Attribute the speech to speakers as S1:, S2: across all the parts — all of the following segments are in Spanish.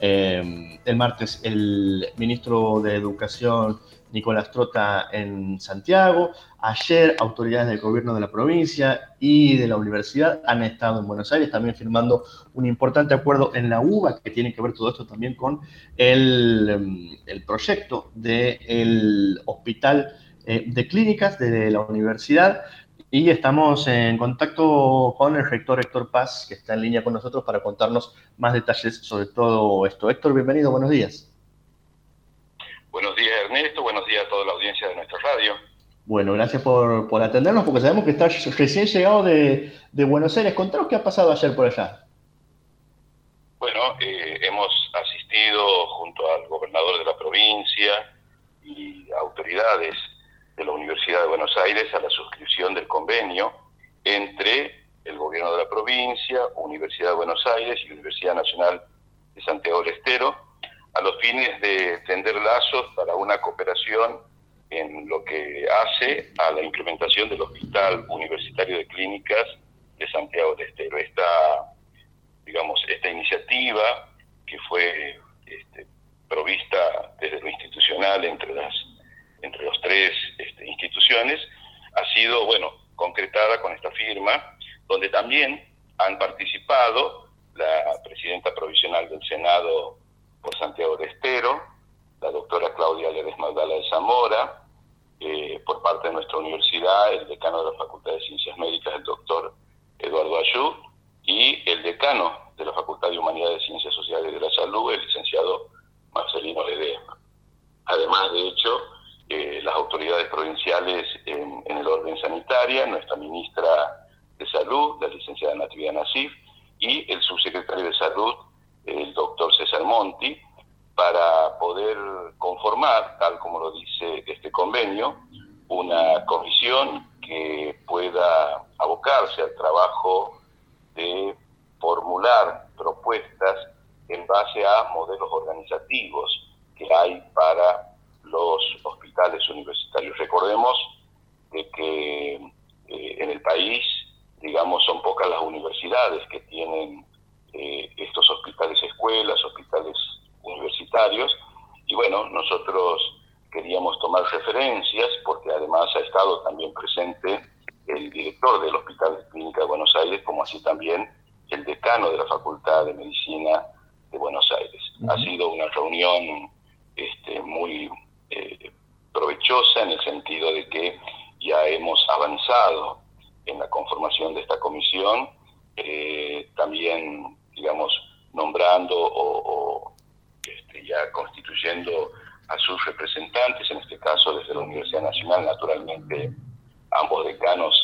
S1: eh, el martes el ministro de Educación Nicolás Trota en Santiago. Ayer autoridades del gobierno de la provincia y de la universidad han estado en Buenos Aires también firmando un importante acuerdo en la UBA que tiene que ver todo esto también con el, em, el proyecto del hospital eh, de clínicas de la universidad. Y estamos en contacto con el rector Héctor Paz, que está en línea con nosotros para contarnos más detalles sobre todo esto. Héctor, bienvenido, buenos días.
S2: Buenos días Ernesto, buenos días a toda la audiencia de nuestra radio.
S1: Bueno, gracias por, por atendernos porque sabemos que estás recién llegado de, de, Buenos Aires. Contanos qué ha pasado ayer por allá.
S2: Bueno, eh, hemos asistido junto al gobernador de la provincia y autoridades de la Universidad de Buenos Aires a la suscripción del convenio entre el gobierno de la provincia, Universidad de Buenos Aires y Universidad Nacional de Santiago del Estero a los fines de tender lazos para una cooperación en lo que hace a la implementación del Hospital Universitario de Clínicas de Santiago del Estero. Esta, digamos, esta iniciativa que fue este, provista desde lo institucional entre las entre los tres este, instituciones ha sido bueno concretada con esta firma donde también han participado la presidenta provisional del Senado por Santiago de Estero, la doctora Claudia Ledes Magdala de Zamora, eh, por parte de nuestra universidad, el decano de la Facultad de Ciencias Médicas, el doctor Eduardo Ayú, y el decano de la Facultad de Humanidades, Ciencias Sociales y de la Salud, el licenciado Marcelino Ledesma. Además, de hecho, eh, las autoridades provinciales en, en, el orden sanitario, nuestra ministra de Salud, la licenciada Natividad Nasif, y el subsecretario de Salud, el doctor César Monti, para poder conformar, tal como lo dice este convenio, una comisión que pueda abocarse al trabajo de formular propuestas en base a modelos organizativos que hay para los hospitales universitarios. Recordemos de que eh, en el país, digamos, son pocas las universidades que tienen eh, estos hospitales escuelas, hospitales universitarios, y bueno, nosotros queríamos tomar referencias porque además ha estado también presente el director del Hospital Clínica de Buenos Aires, como así también el decano de la Facultad de Medicina de Buenos Aires. Ha sido una reunión este, muy eh, provechosa en el sentido de que ya hemos avanzado en la conformación de esta comisión, eh, también digamos, nombrando o, este, ya constituyendo a sus representantes, en este caso desde la Universidad Nacional, naturalmente ambos decanos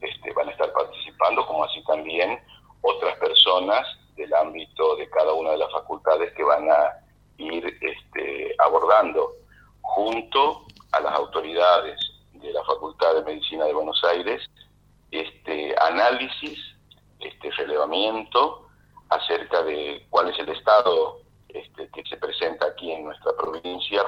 S2: este, van a estar participando, como así también otras personas del ámbito de cada una de las facultades que van a ir este, abordando junto a las autoridades de la Facultad de Medicina de Buenos Aires este análisis, este relevamiento acerca de cuál es el estado este, que se presenta aquí en nuestra provincia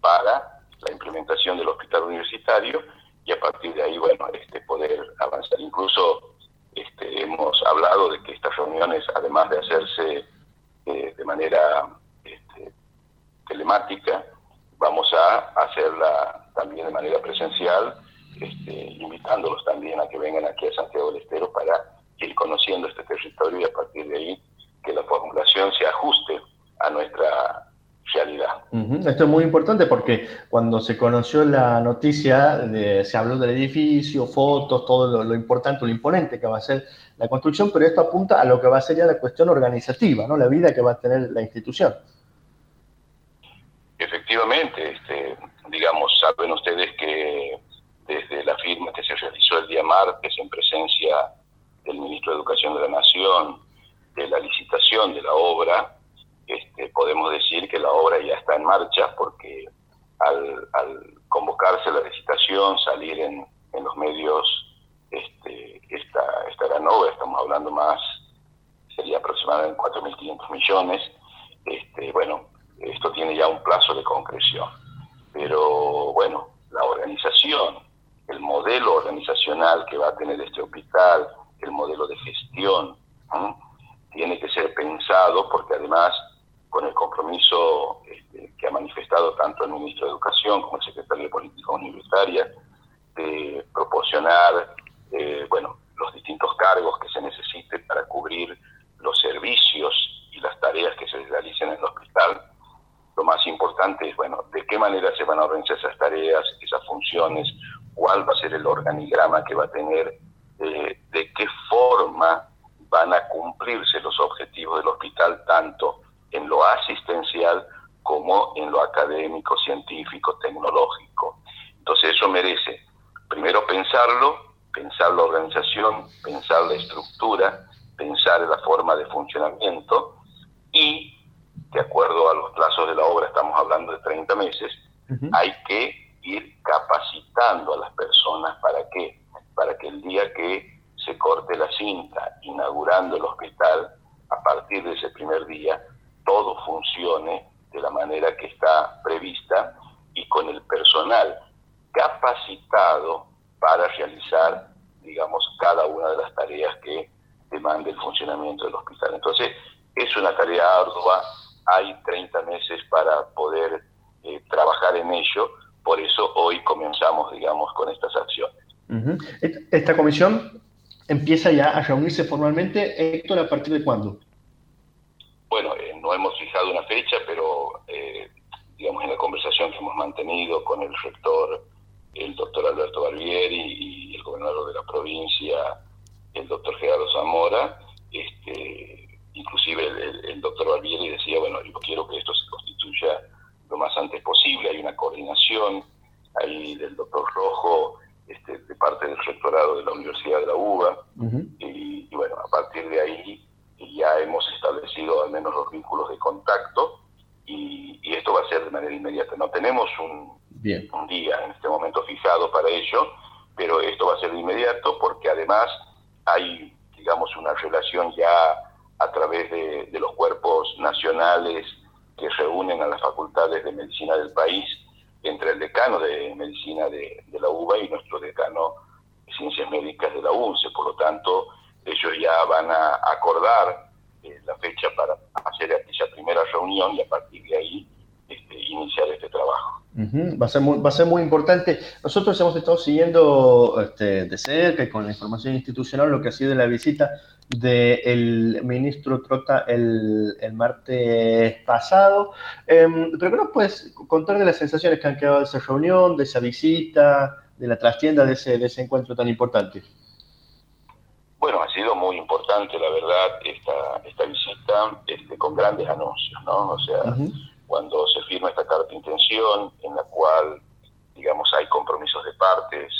S2: para la implementación del hospital universitario y a partir de ahí, bueno, este, poder avanzar. Incluso este, hemos hablado de que estas reuniones, además de hacerse eh, de manera este, telemática, vamos a hacerla también de manera presencial, este, invitándolos también a que vengan aquí a Santiago del Estero para ir conociendo este territorio y a partir de ahí que la formulación se ajuste a nuestra realidad.
S1: Esto es muy importante porque cuando se conoció la noticia, se habló del edificio, fotos, todo lo, importante, lo imponente que va a ser la construcción, pero esto apunta a lo que va a ser ya la cuestión organizativa, ¿no? la vida que va a tener la institución.
S2: Efectivamente, este, digamos, saben ustedes que desde la firma que se realizó el día martes en presencia del ministro de Educación de la Nación, de la licitación de la obra, podemos decir que la obra ya está en marcha porque al, convocarse la licitación, salir en, los medios este, esta, esta gran obra, estamos hablando más, sería aproximadamente 4.500 millones, este, bueno, esto tiene ya un plazo de concreción. Pero bueno, la organización, el modelo organizacional que va a tener este hospital, el modelo de gestión, tiene que ser pensado porque además con el compromiso este, que ha manifestado tanto el ministro de Educación como el secretario de Política Universitaria de proporcionar, eh, bueno, los distintos cargos que se necesiten para cubrir los servicios y las tareas que se realicen en el hospital. Lo más importante es, bueno, de qué manera se van a organizar esas tareas, esas funciones, cuál va a ser el organigrama que va a tener, eh, de qué forma van a cumplirse los objetivos del hospital, tanto en lo asistencial como en lo académico, científico, tecnológico. Entonces eso merece, primero pensarlo, pensar la organización, pensar la estructura, pensar la forma de funcionamiento y, de acuerdo a los plazos de la obra, estamos hablando de 30 meses, hay que ir capacitando a las personas para que, para que el día que se corte la cinta inaugurando el hospital, a partir de ese primer día, todo funcione de la manera que está prevista y con el personal capacitado para realizar, digamos, cada una de las tareas que demande el funcionamiento del hospital. Entonces, es una tarea ardua, hay 30 meses para poder eh, trabajar en ello, por eso hoy comenzamos, digamos, con estas acciones.
S1: Esta comisión empieza ya a reunirse formalmente, Héctor, ¿a partir de cuándo?
S2: Bueno, eh, no hemos fijado una fecha, pero eh, digamos en la conversación que hemos mantenido con el rector, el doctor Alberto Barbieri y el gobernador de la provincia, el doctor Gerardo Zamora, este, inclusive el, doctor Barbieri decía, bueno, yo quiero que esto se constituya lo más antes posible, hay una coordinación ahí del doctor Rojo, este, de parte del rectorado de la Universidad de la UBA, y, bueno, a partir de ahí ya hemos establecido al menos los vínculos de contacto y, esto va a ser de manera inmediata. No tenemos un, un, día en este momento fijado para ello, pero esto va a ser de inmediato porque además hay, digamos, una relación ya a través de, los cuerpos nacionales que reúnen a las facultades de medicina del país entre el decano de medicina de, la UBA y nuestro decano de ciencias médicas de la UNCE. Por lo tanto, ellos ya van a acordar eh, la fecha para hacer aquella primera reunión y a partir de ahí iniciar este trabajo.
S1: va, a ser muy, va a ser muy importante. Nosotros hemos estado siguiendo este, de cerca y con la información institucional lo que ha sido la visita del ministro Trota el, el martes pasado. Eh, pero nos puedes contar de las sensaciones que han quedado de esa reunión, de esa visita, de la trastienda de ese, de ese encuentro tan importante.
S2: Bueno, ha sido muy importante, la verdad, esta, esta visita este, con grandes anuncios, ¿no? O sea, cuando se firma esta carta de intención en la cual, digamos, hay compromisos de partes,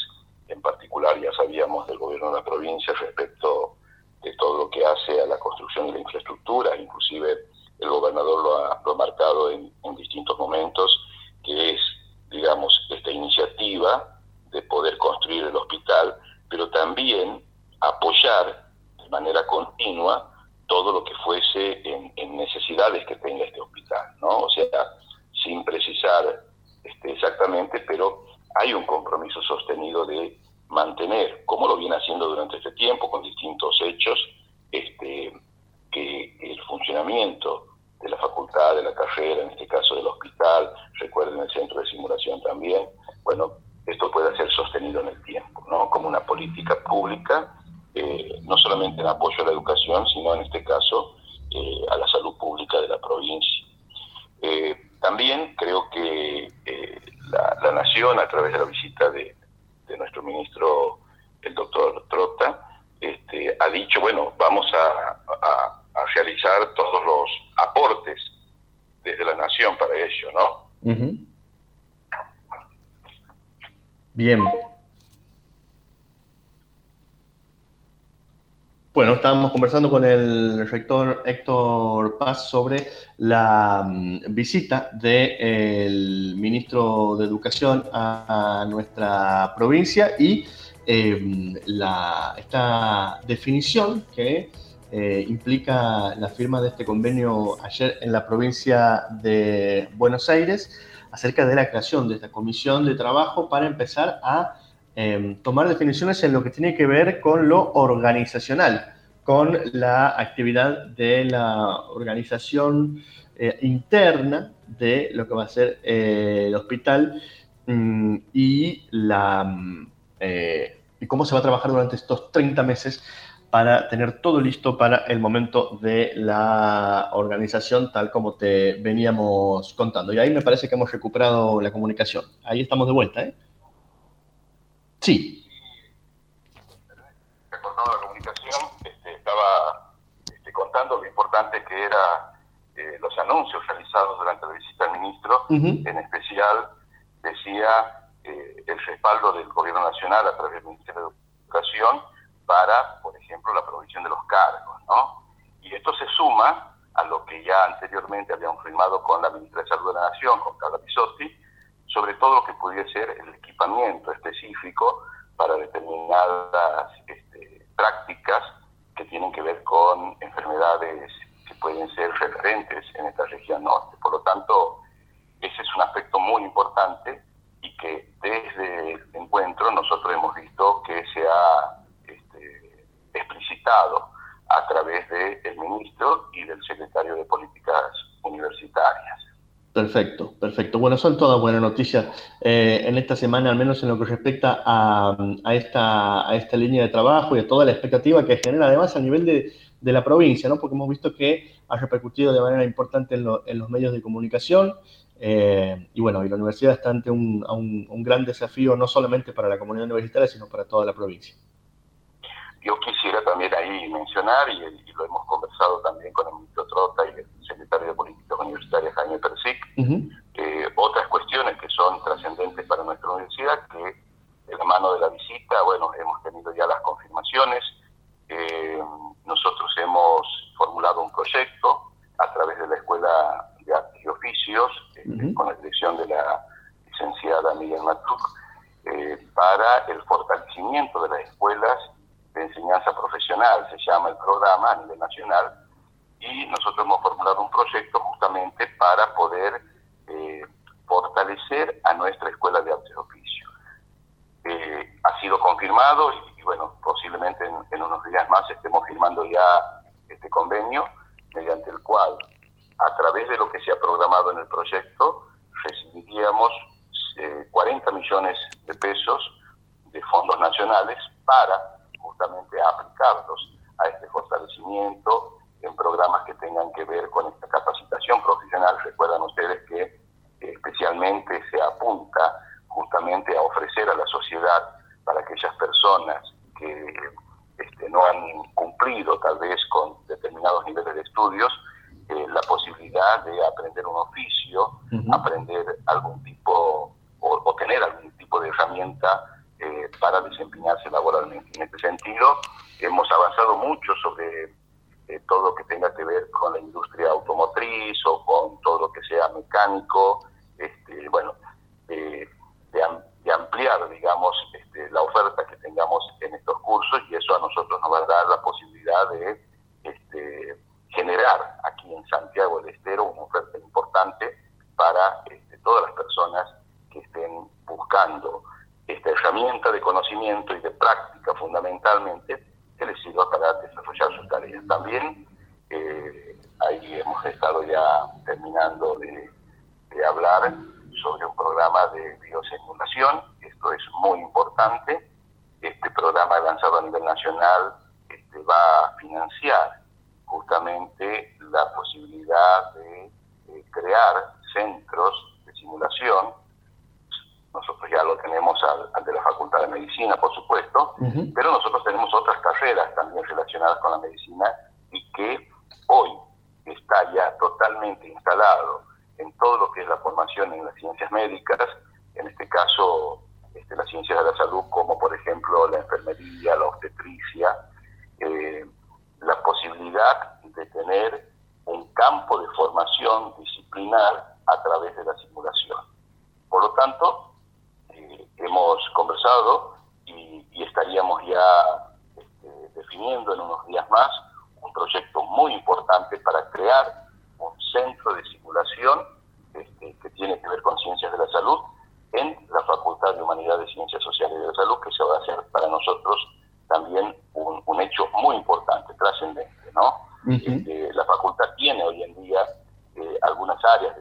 S2: en particular ya sabíamos del gobierno de la provincia respecto de todo lo que hace a la construcción de la infraestructura, inclusive el gobernador lo ha, marcado en, distintos momentos, que es, digamos, esta iniciativa de poder construir el hospital, pero también apoyar de manera continua todo lo que fuese en, necesidades que tenga este hospital, ¿no? O sea, sin precisar este, exactamente, pero hay un compromiso sostenido de mantener, como lo viene haciendo durante este tiempo, con distintos hechos, este, que el funcionamiento de la facultad, de la carrera, en este caso del hospital, recuerden el centro de simulación también, bueno, esto puede ser sostenido en el tiempo, ¿no? Como una política pública, eh, no solamente en apoyo a la educación, sino en este caso eh, a la salud pública de la provincia. Eh, también creo que a través de la visita de, nuestro ministro, el doctor Trota, este, ha dicho, bueno, vamos a, realizar todos los aportes desde la nación para ello, ¿no?
S1: Bien. Bueno, estábamos conversando con el rector Héctor Paz sobre la mm, visita del ministro de Educación a, nuestra provincia y em, esta definición que eh, implica la firma de este convenio ayer en la provincia de Buenos Aires acerca de la creación de esta comisión de trabajo para empezar a Em, tomar definiciones en lo que tiene que ver con lo organizacional, con la actividad de la organización eh, interna de lo que va a ser el hospital mm, y, la, mm, y cómo se va a trabajar durante estos 30 meses para tener todo listo para el momento de la organización, tal como te veníamos contando. Y ahí me parece que hemos recuperado la comunicación. Ahí estamos de vuelta, ¿eh? Sí.
S2: Recortando la comunicación, este, estaba este, contando lo importante que era eh, los anuncios realizados durante la visita del ministro, en especial decía eh, el respaldo del gobierno nacional a través del Ministerio de Educación para, por ejemplo, la provisión de los cargos, ¿no? Y esto se suma a lo que ya anteriormente habíamos firmado con la ministra de Salud de la Nación, con Carla Pisotti, sobre todo lo que pudiera ser el equipamiento específico para determinadas este, prácticas que tienen que ver con enfermedades que pueden ser referentes en esta región norte. Por lo tanto, ese es un aspecto muy importante y que desde el encuentro nosotros hemos visto que se ha explicitado a través del ministro y del secretario de Políticas Universitarias.
S1: Perfecto, perfecto. Bueno, son todas buenas noticias eh, en esta semana, al menos en lo que respecta a, esta, a esta línea de trabajo y a toda la expectativa que genera además a nivel de, la provincia, ¿no? porque hemos visto que ha repercutido de manera importante en, los medios de comunicación. Eh, y bueno, y la universidad está ante un, gran desafío no solamente para la comunidad universitaria, sino para toda la provincia.
S2: Yo quisiera también ahí mencionar, y, lo hemos conversado también con el ministro Trota y secretario de Políticas Universitarias, Jaime Persic, eh, otras cuestiones que son trascendentes para nuestra universidad, que de la mano de la visita, bueno, hemos tenido ya las confirmaciones, eh, nosotros hemos formulado un proyecto a través de la Escuela de Artes y Oficios, este, con la dirección de la licenciada Miguel Matruc, eh, para el fortalecimiento de las escuelas de enseñanza profesional, se llama el programa a nivel nacional, y nosotros hemos formulado un proyecto justamente para poder eh, fortalecer a nuestra escuela de artes de oficio. Eh, ha sido confirmado y, bueno, posiblemente en, unos días más estemos firmando ya este convenio, mediante el cual, a través de lo que se ha programado en el proyecto, recibiríamos 40 eh, millones de pesos de fondos nacionales para justamente aplicarlos a este fortalecimiento en programas que tengan que ver con esta capacitación profesional. Recuerdan ustedes que eh, especialmente se apunta justamente a ofrecer a la sociedad para aquellas personas que este, no han cumplido tal vez con determinados niveles de estudios, eh, la posibilidad de aprender un oficio, aprender algún tipo o, o tener algún tipo de herramienta eh, para desempeñarse laboralmente. En este sentido, hemos avanzado mucho sobre eh, todo lo que tenga que ver con la industria automotriz o con todo lo que sea mecánico, este, bueno, de, ampliar, digamos, este, la oferta que tengamos en estos cursos y eso a nosotros nos va a dar la posibilidad de este, generar aquí en Santiago del Estero una oferta importante para este, todas las personas que estén buscando esta herramienta de conocimiento y de práctica fundamentalmente que les sirva para desarrollar sus tareas. También eh, ahí hemos estado ya terminando de, hablar sobre un programa de biosimulación, esto es muy importante, este programa lanzado a nivel nacional este, va a financiar justamente la posibilidad de crear centros de simulación. Nosotros ya lo tenemos al, de la Facultad de Medicina, por supuesto, pero nosotros tenemos otras carreras también relacionadas con la medicina y que hoy está ya totalmente instalado en todo lo que es la formación en las ciencias médicas, en este caso este, las ciencias de la salud, como por ejemplo la enfermería, la obstetricia, eh, la posibilidad de tener un campo de formación disciplinar a través de la simulación. Por lo tanto, hemos conversado y, estaríamos ya este, definiendo en unos días más un proyecto muy importante para crear un centro de simulación este, que tiene que ver con ciencias de la salud en la Facultad de Humanidades, Ciencias Sociales y de la Salud, que se va a hacer para nosotros un, hecho muy importante, trascendente, ¿no? Este, la facultad tiene hoy en día eh,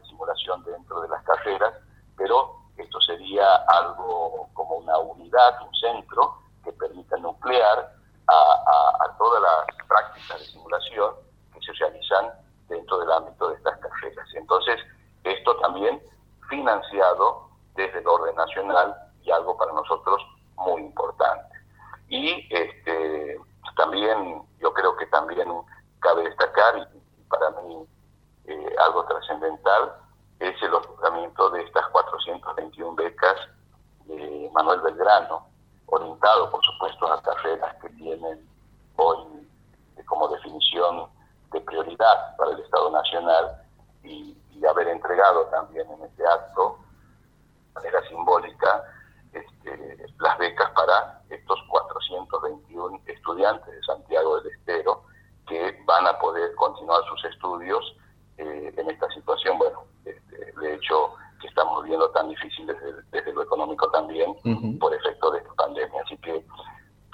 S2: simulación dentro de las carreras, pero esto sería algo como una unidad, un centro que permita nuclear a, todas las prácticas de simulación que se realizan dentro del ámbito de estas carreras. Entonces, esto también financiado desde el orden nacional y algo para nosotros muy importante. Y este, también, yo creo que también cabe destacar, y para mí eh, algo trascendental, es el otorgamiento de estas 421 becas de Manuel Belgrano, orientado por supuesto a carreras que tienen hoy como definición de prioridad para el Estado Nacional y, haber entregado también en este acto, de manera simbólica, este, las becas para estos 421 estudiantes de Santiago del Estero que van a poder continuar sus estudios eh, en esta situación, bueno, este, de hecho que estamos viendo tan difícil desde, lo económico también por efecto de esta pandemia. Así que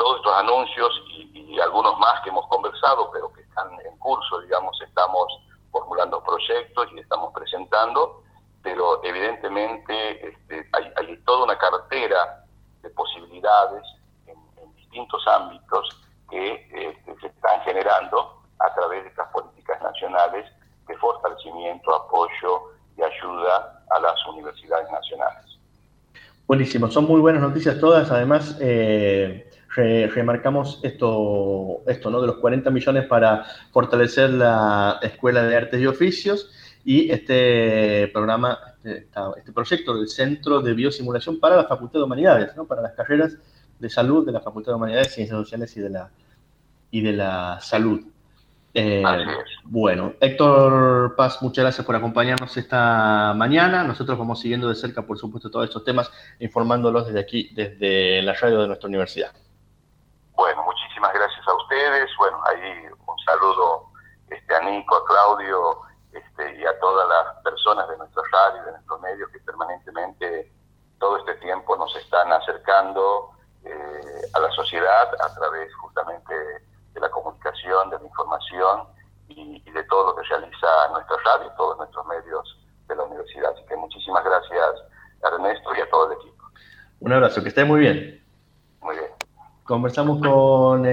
S2: todos estos anuncios y, algunos más que hemos conversado, pero que están en curso, digamos, estamos formulando proyectos y estamos presentando, pero evidentemente este, hay, toda una cartera de posibilidades en, distintos ámbitos que este, se están generando a través de estas políticas nacionales de fortalecimiento, apoyo y ayuda a las universidades nacionales.
S1: Buenísimo, son muy buenas noticias todas. Además, eh, remarcamos esto, esto ¿no? de los 40 millones para fortalecer la Escuela de Artes y Oficios y este programa, este, este proyecto del Centro de Biosimulación para la Facultad de Humanidades, ¿no? para las carreras de salud de la Facultad de Humanidades, Ciencias Sociales y de la, y de la Salud. Eh, bueno, Héctor Paz, muchas gracias por acompañarnos esta mañana. Nosotros vamos siguiendo de cerca, por supuesto, todos estos temas, informándolos desde aquí, desde la radio de nuestra universidad.
S2: Bueno, muchísimas gracias a ustedes. Bueno, ahí un saludo este, a Nico, a Claudio este, y a todas las personas de nuestra radio de nuestros medios que permanentemente todo este tiempo nos están acercando eh, a la sociedad a través justamente de la comunicación, de la información y, de todo lo que realiza nuestra radio y todos nuestros medios de la universidad. Así que muchísimas gracias a Ernesto y a todo el equipo.
S1: Un abrazo, que esté muy bien.
S2: Muy bien.
S1: Conversamos con...